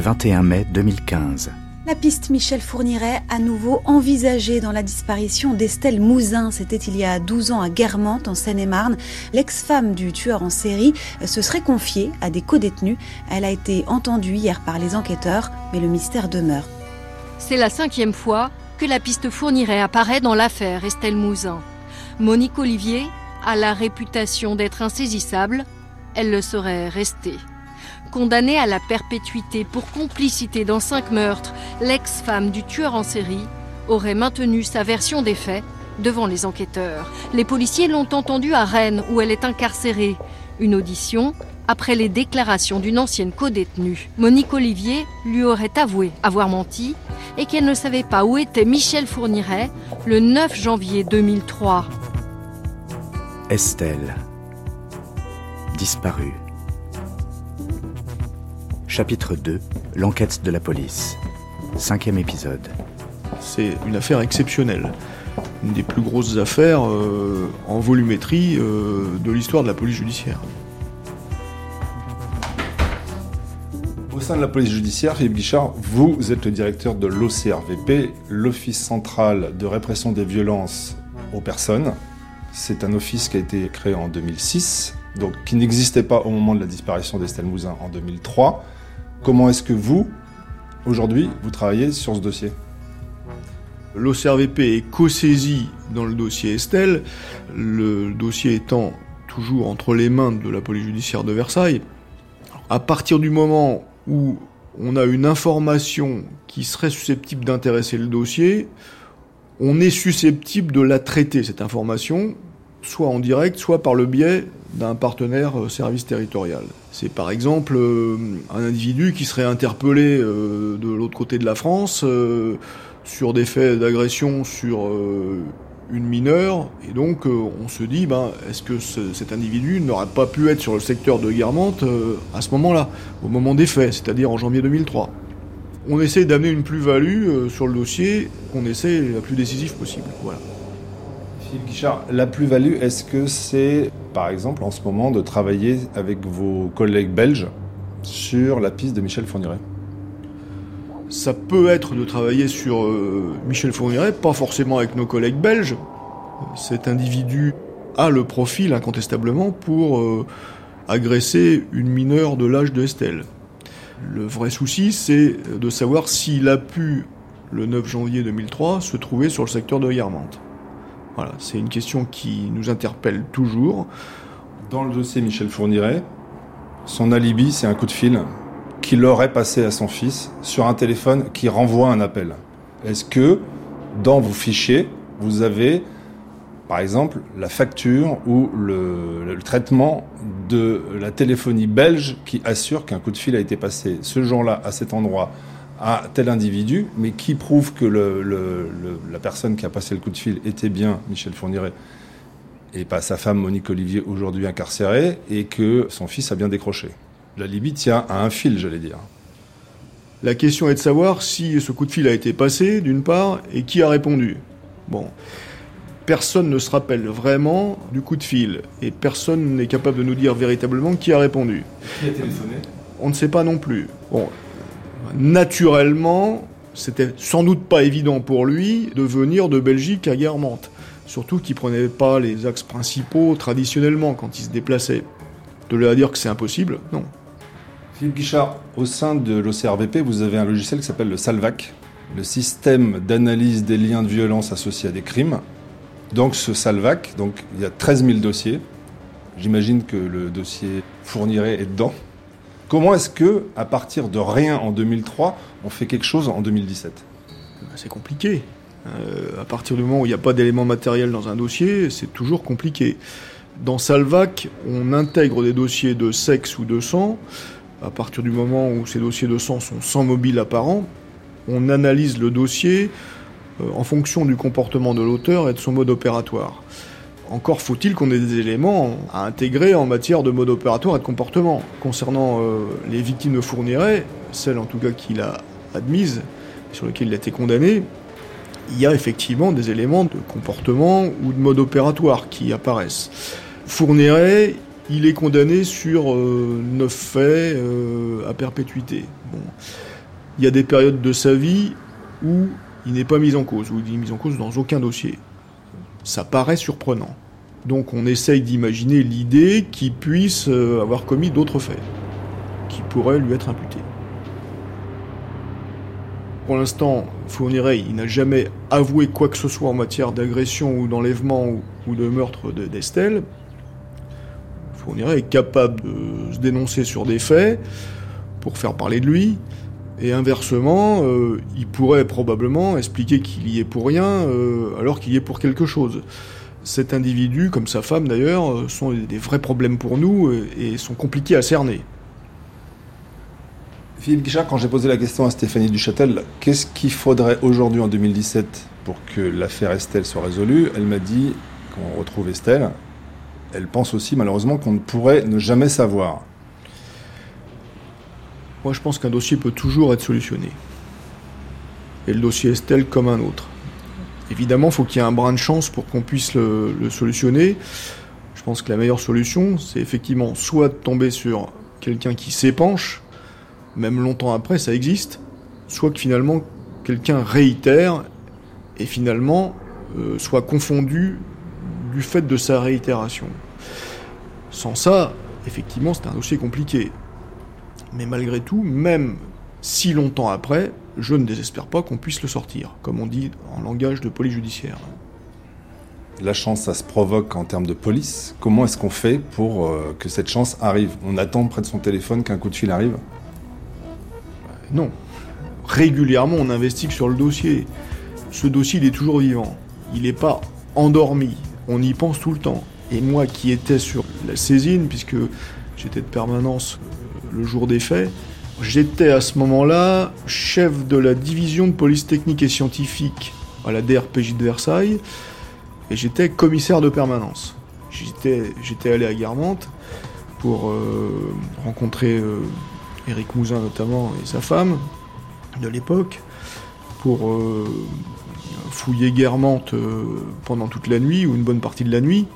21 mai 2015. La piste Michel Fourniret, à nouveau envisagée dans la disparition d'Estelle Mouzin. C'était il y a 12 ans à Guermantes, en Seine-et-Marne. L'ex-femme du tueur en série se serait confiée à des co-détenus. Elle a été entendue hier par les enquêteurs, mais le mystère demeure. C'est la cinquième fois que la piste Fourniret apparaît dans l'affaire Estelle Mouzin. Monique Olivier a la réputation d'être insaisissable. Elle le serait restée. Condamnée à la perpétuité pour complicité dans cinq meurtres, l'ex-femme du tueur en série aurait maintenu sa version des faits devant les enquêteurs. Les policiers l'ont entendue à Rennes où elle est incarcérée. Une audition après les déclarations d'une ancienne co-détenue. Monique Olivier lui aurait avoué avoir menti et qu'elle ne savait pas où était Michel Fourniret le 9 janvier 2003. Estelle. Disparue. Chapitre 2 L'enquête de la police. Cinquième épisode. C'est une affaire exceptionnelle. Une des plus grosses affaires euh, en volumétrie euh, de l'histoire de la police judiciaire. Au sein de la police judiciaire, Philippe Guichard, vous êtes le directeur de l'OCRVP, l'Office central de répression des violences aux personnes. C'est un office qui a été créé en 2006, donc qui n'existait pas au moment de la disparition d'Estelle Mouzin en 2003. Comment est-ce que vous, aujourd'hui, vous travaillez sur ce dossier? L'OCRVP est co-saisi dans le dossier Estelle, le dossier étant toujours entre les mains de la police judiciaire de Versailles. À partir du moment où on a une information qui serait susceptible d'intéresser le dossier, on est susceptible de la traiter, cette information, soit en direct, soit par le biais d'un partenaire euh, service territorial. C'est par exemple euh, un individu qui serait interpellé euh, de l'autre côté de la France sur des faits d'agression sur une mineure, et donc on se dit, ben, est-ce que cet individu n'aurait pas pu être sur le secteur de Guermantes à ce moment-là, au moment des faits, c'est-à-dire en janvier 2003 On essaie d'amener une plus-value sur le dossier qu'on essaie la plus décisive possible. Voilà. Philippe Guichard, la plus-value, est-ce que c'est, par exemple, en ce moment, de travailler avec vos collègues belges sur la piste de Michel Fourniret? Ça peut être de travailler sur euh, Michel Fourniret, pas forcément avec nos collègues belges. Cet individu a le profil, incontestablement, pour euh, agresser une mineure de l'âge de Estelle. Le vrai souci, c'est de savoir s'il a pu, le 9 janvier 2003, se trouver sur le secteur de Guermantes. Voilà, c'est une question qui nous interpelle toujours. Dans le dossier Michel Fourniret, son alibi, c'est un coup de fil qu'il aurait passé à son fils sur un téléphone qui renvoie un appel. Est-ce que dans vos fichiers, vous avez, par exemple, la facture ou le, le traitement de la téléphonie belge qui assure qu'un coup de fil a été passé ce jour-là à cet endroit à tel individu, mais qui prouve que la personne qui a passé le coup de fil était bien Michel Fourniret et pas sa femme Monique Olivier aujourd'hui incarcérée et que son fils a bien décroché. La Libye tient à un fil, j'allais dire. La question est de savoir si ce coup de fil a été passé, d'une part, et qui a répondu. Bon. Personne ne se rappelle vraiment du coup de fil, et personne n'est capable de nous dire véritablement qui a répondu. Qui a téléphoné? On ne sait pas non plus. Bon, naturellement, c'était sans doute pas évident pour lui de venir de Belgique à Guermantes. Surtout qu'il prenait pas les axes principaux traditionnellement quand il se déplaçait. De lui dire que c'est impossible, non. Philippe Guichard, au sein de l'OCRVP, vous avez un logiciel qui s'appelle le SALVAC, le système d'analyse des liens de violence associés à des crimes. Donc ce SALVAC, il y a 13 000 dossiers. J'imagine que le dossier fournirait est dedans. Comment est-ce que, à partir de rien en 2003, on fait quelque chose en 2017 ben, C'est compliqué. Euh, à partir du moment où il n'y a pas d'éléments matériels dans un dossier, c'est toujours compliqué. Dans Salvac, on intègre des dossiers de sexe ou de sang. À partir du moment où ces dossiers de sang sont sans mobile apparent, on analyse le dossier euh, en fonction du comportement de l'auteur et de son mode opératoire. Encore faut-il qu'on ait des éléments à intégrer en matière de mode opératoire et de comportement. Concernant euh, les victimes de Fourniret, celles en tout cas qu'il a admises, sur lesquelles il a été condamné, il y a effectivement des éléments de comportement ou de mode opératoire qui apparaissent. Fourniret, il est condamné sur euh, neuf faits euh, à perpétuité. Il y a des périodes de sa vie où il n'est pas mis en cause, où il n'est mis en cause dans aucun dossier. Ça paraît surprenant. Donc on essaye d'imaginer l'idée qu'il puisse euh, avoir commis d'autres faits qui pourraient lui être imputés. Pour l'instant, Fourniret, n'a jamais avoué quoi que ce soit en matière d'agression ou d'enlèvement ou, de meurtre d'Estelle. Fourniret est capable de se dénoncer sur des faits pour faire parler de lui. Et inversement, euh, il pourrait probablement expliquer qu'il y est pour rien euh, alors qu'il y est pour quelque chose. Cet individu, comme sa femme d'ailleurs, euh, sont des vrais problèmes pour nous et sont compliqués à cerner. Philippe Guichard, quand j'ai posé la question à Stéphanie Duchâtel, qu'est-ce qu'il faudrait aujourd'hui en 2017 pour que l'affaire Estelle soit résolue Elle m'a dit qu'on retrouve Estelle. Elle pense aussi malheureusement qu'on ne pourrait ne jamais savoir. Moi je pense qu'un dossier peut toujours être solutionné. Et le dossier Estelle comme un autre. Évidemment, il faut qu'il y ait un brin de chance pour qu'on puisse le, le solutionner. Je pense que la meilleure solution, c'est effectivement soit de tomber sur quelqu'un qui s'épanche, même longtemps après, ça existe, soit que finalement quelqu'un réitère et finalement euh, soit confondu du fait de sa réitération. Sans ça, effectivement, c'est un dossier compliqué. Mais malgré tout, même si longtemps après, je ne désespère pas qu'on puisse le sortir, comme on dit en langage de police judiciaire. La chance, ça se provoque en termes de police. Comment est-ce qu'on fait pour euh, que cette chance arrive? On attend près de son téléphone qu'un coup de fil arrive? Non. Régulièrement, on investigue sur le dossier. Ce dossier, il est toujours vivant. Il n'est pas endormi. On y pense tout le temps. Et moi qui étais sur la saisine, puisque j'étais de permanence le jour des faits, j'étais à ce moment-là chef de la division de police technique et scientifique à la DRPJ de Versailles, et j'étais commissaire de permanence. J'étais allé à Guermantes pour euh, rencontrer euh, Éric Mouzin notamment et sa femme de l'époque, pour euh, fouiller Guermantes pendant toute la nuit ou une bonne partie de la nuit.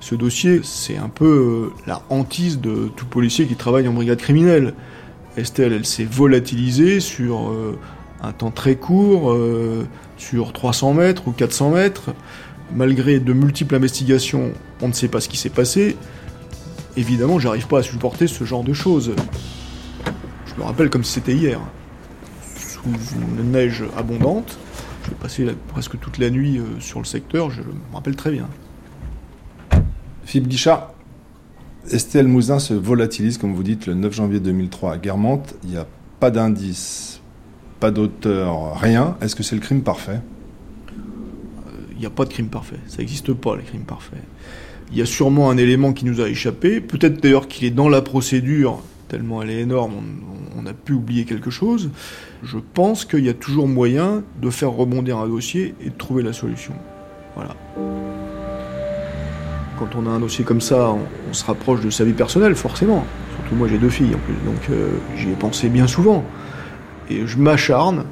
Ce dossier, c'est un peu euh, la hantise de tout policier qui travaille en brigade criminelle. Estelle, elle s'est volatilisée sur un temps très court, sur 300 mètres ou 400 mètres. Malgré de multiples investigations, on ne sait pas ce qui s'est passé. Évidemment, j'arrive pas à supporter ce genre de choses. Je me rappelle comme si c'était hier. Sous une neige abondante. J'ai passé presque toute la nuit euh, sur le secteur, je me rappelle très bien. Philippe Guichard, Estelle Mouzin se volatilise, comme vous dites, le 9 janvier 2003 à Guermantes. Il n'y a pas d'indice, pas d'auteur, rien. Est-ce que c'est le crime parfait? Il n'y a pas de crime parfait. Ça n'existe pas, les crimes parfaits. Il y a sûrement un élément qui nous a échappé. Peut-être d'ailleurs qu'il est dans la procédure tellement elle est énorme, on, a pu oublier quelque chose. Je pense qu'il y a toujours moyen de faire rebondir un dossier et de trouver la solution. Voilà. Quand on a un dossier comme ça, on, se rapproche de sa vie personnelle, forcément. Surtout moi j'ai deux filles en plus, donc euh, j'y ai pensé bien souvent. Et je m'acharne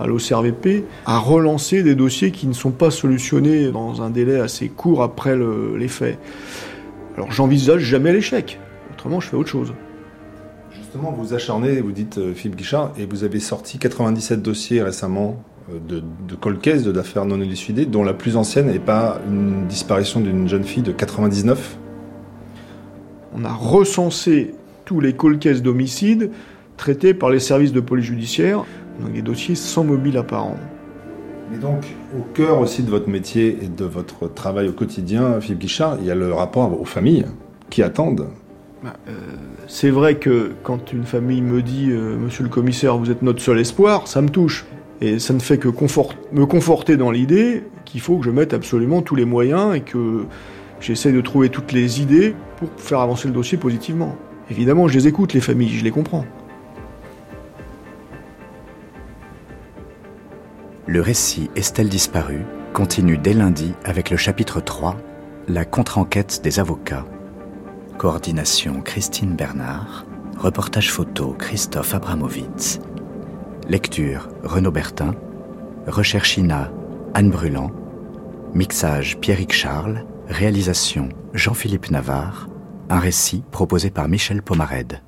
à l'OCRVP à relancer des dossiers qui ne sont pas solutionnés dans un délai assez court après les faits. Alors j'envisage jamais l'échec. Autrement, je fais autre chose vous acharnez, vous dites euh, Philippe Guichard, et vous avez sorti 97 dossiers récemment de, de cold case, d'affaires non élucidées, dont la plus ancienne n'est pas une disparition d'une jeune fille de 99. On a recensé tous les cold cases d'homicide traités par les services de police judiciaire, donc des dossiers sans mobile apparent. Mais donc, au cœur aussi de votre métier et de votre travail au quotidien, Philippe Guichard, il y a le rapport aux familles qui attendent. Bah, euh, c'est vrai que quand une famille me dit euh, Monsieur le commissaire, vous êtes notre seul espoir, ça me touche. Et ça ne fait que me conforter dans l'idée qu'il faut que je mette absolument tous les moyens et que j'essaie de trouver toutes les idées pour faire avancer le dossier positivement. Évidemment, je les écoute, les familles, je les comprends. Le récit Estelle disparue continue dès lundi avec le chapitre 3, la contre-enquête des avocats. Coordination Christine Bernard. Reportage photo Christophe Abramovitz. Lecture Renaud Bertin. Recherche INA Anne Bruland. Mixage Pierrick Charles. Réalisation Jean-Philippe Navarre. un récit proposé par Michel Pomarède.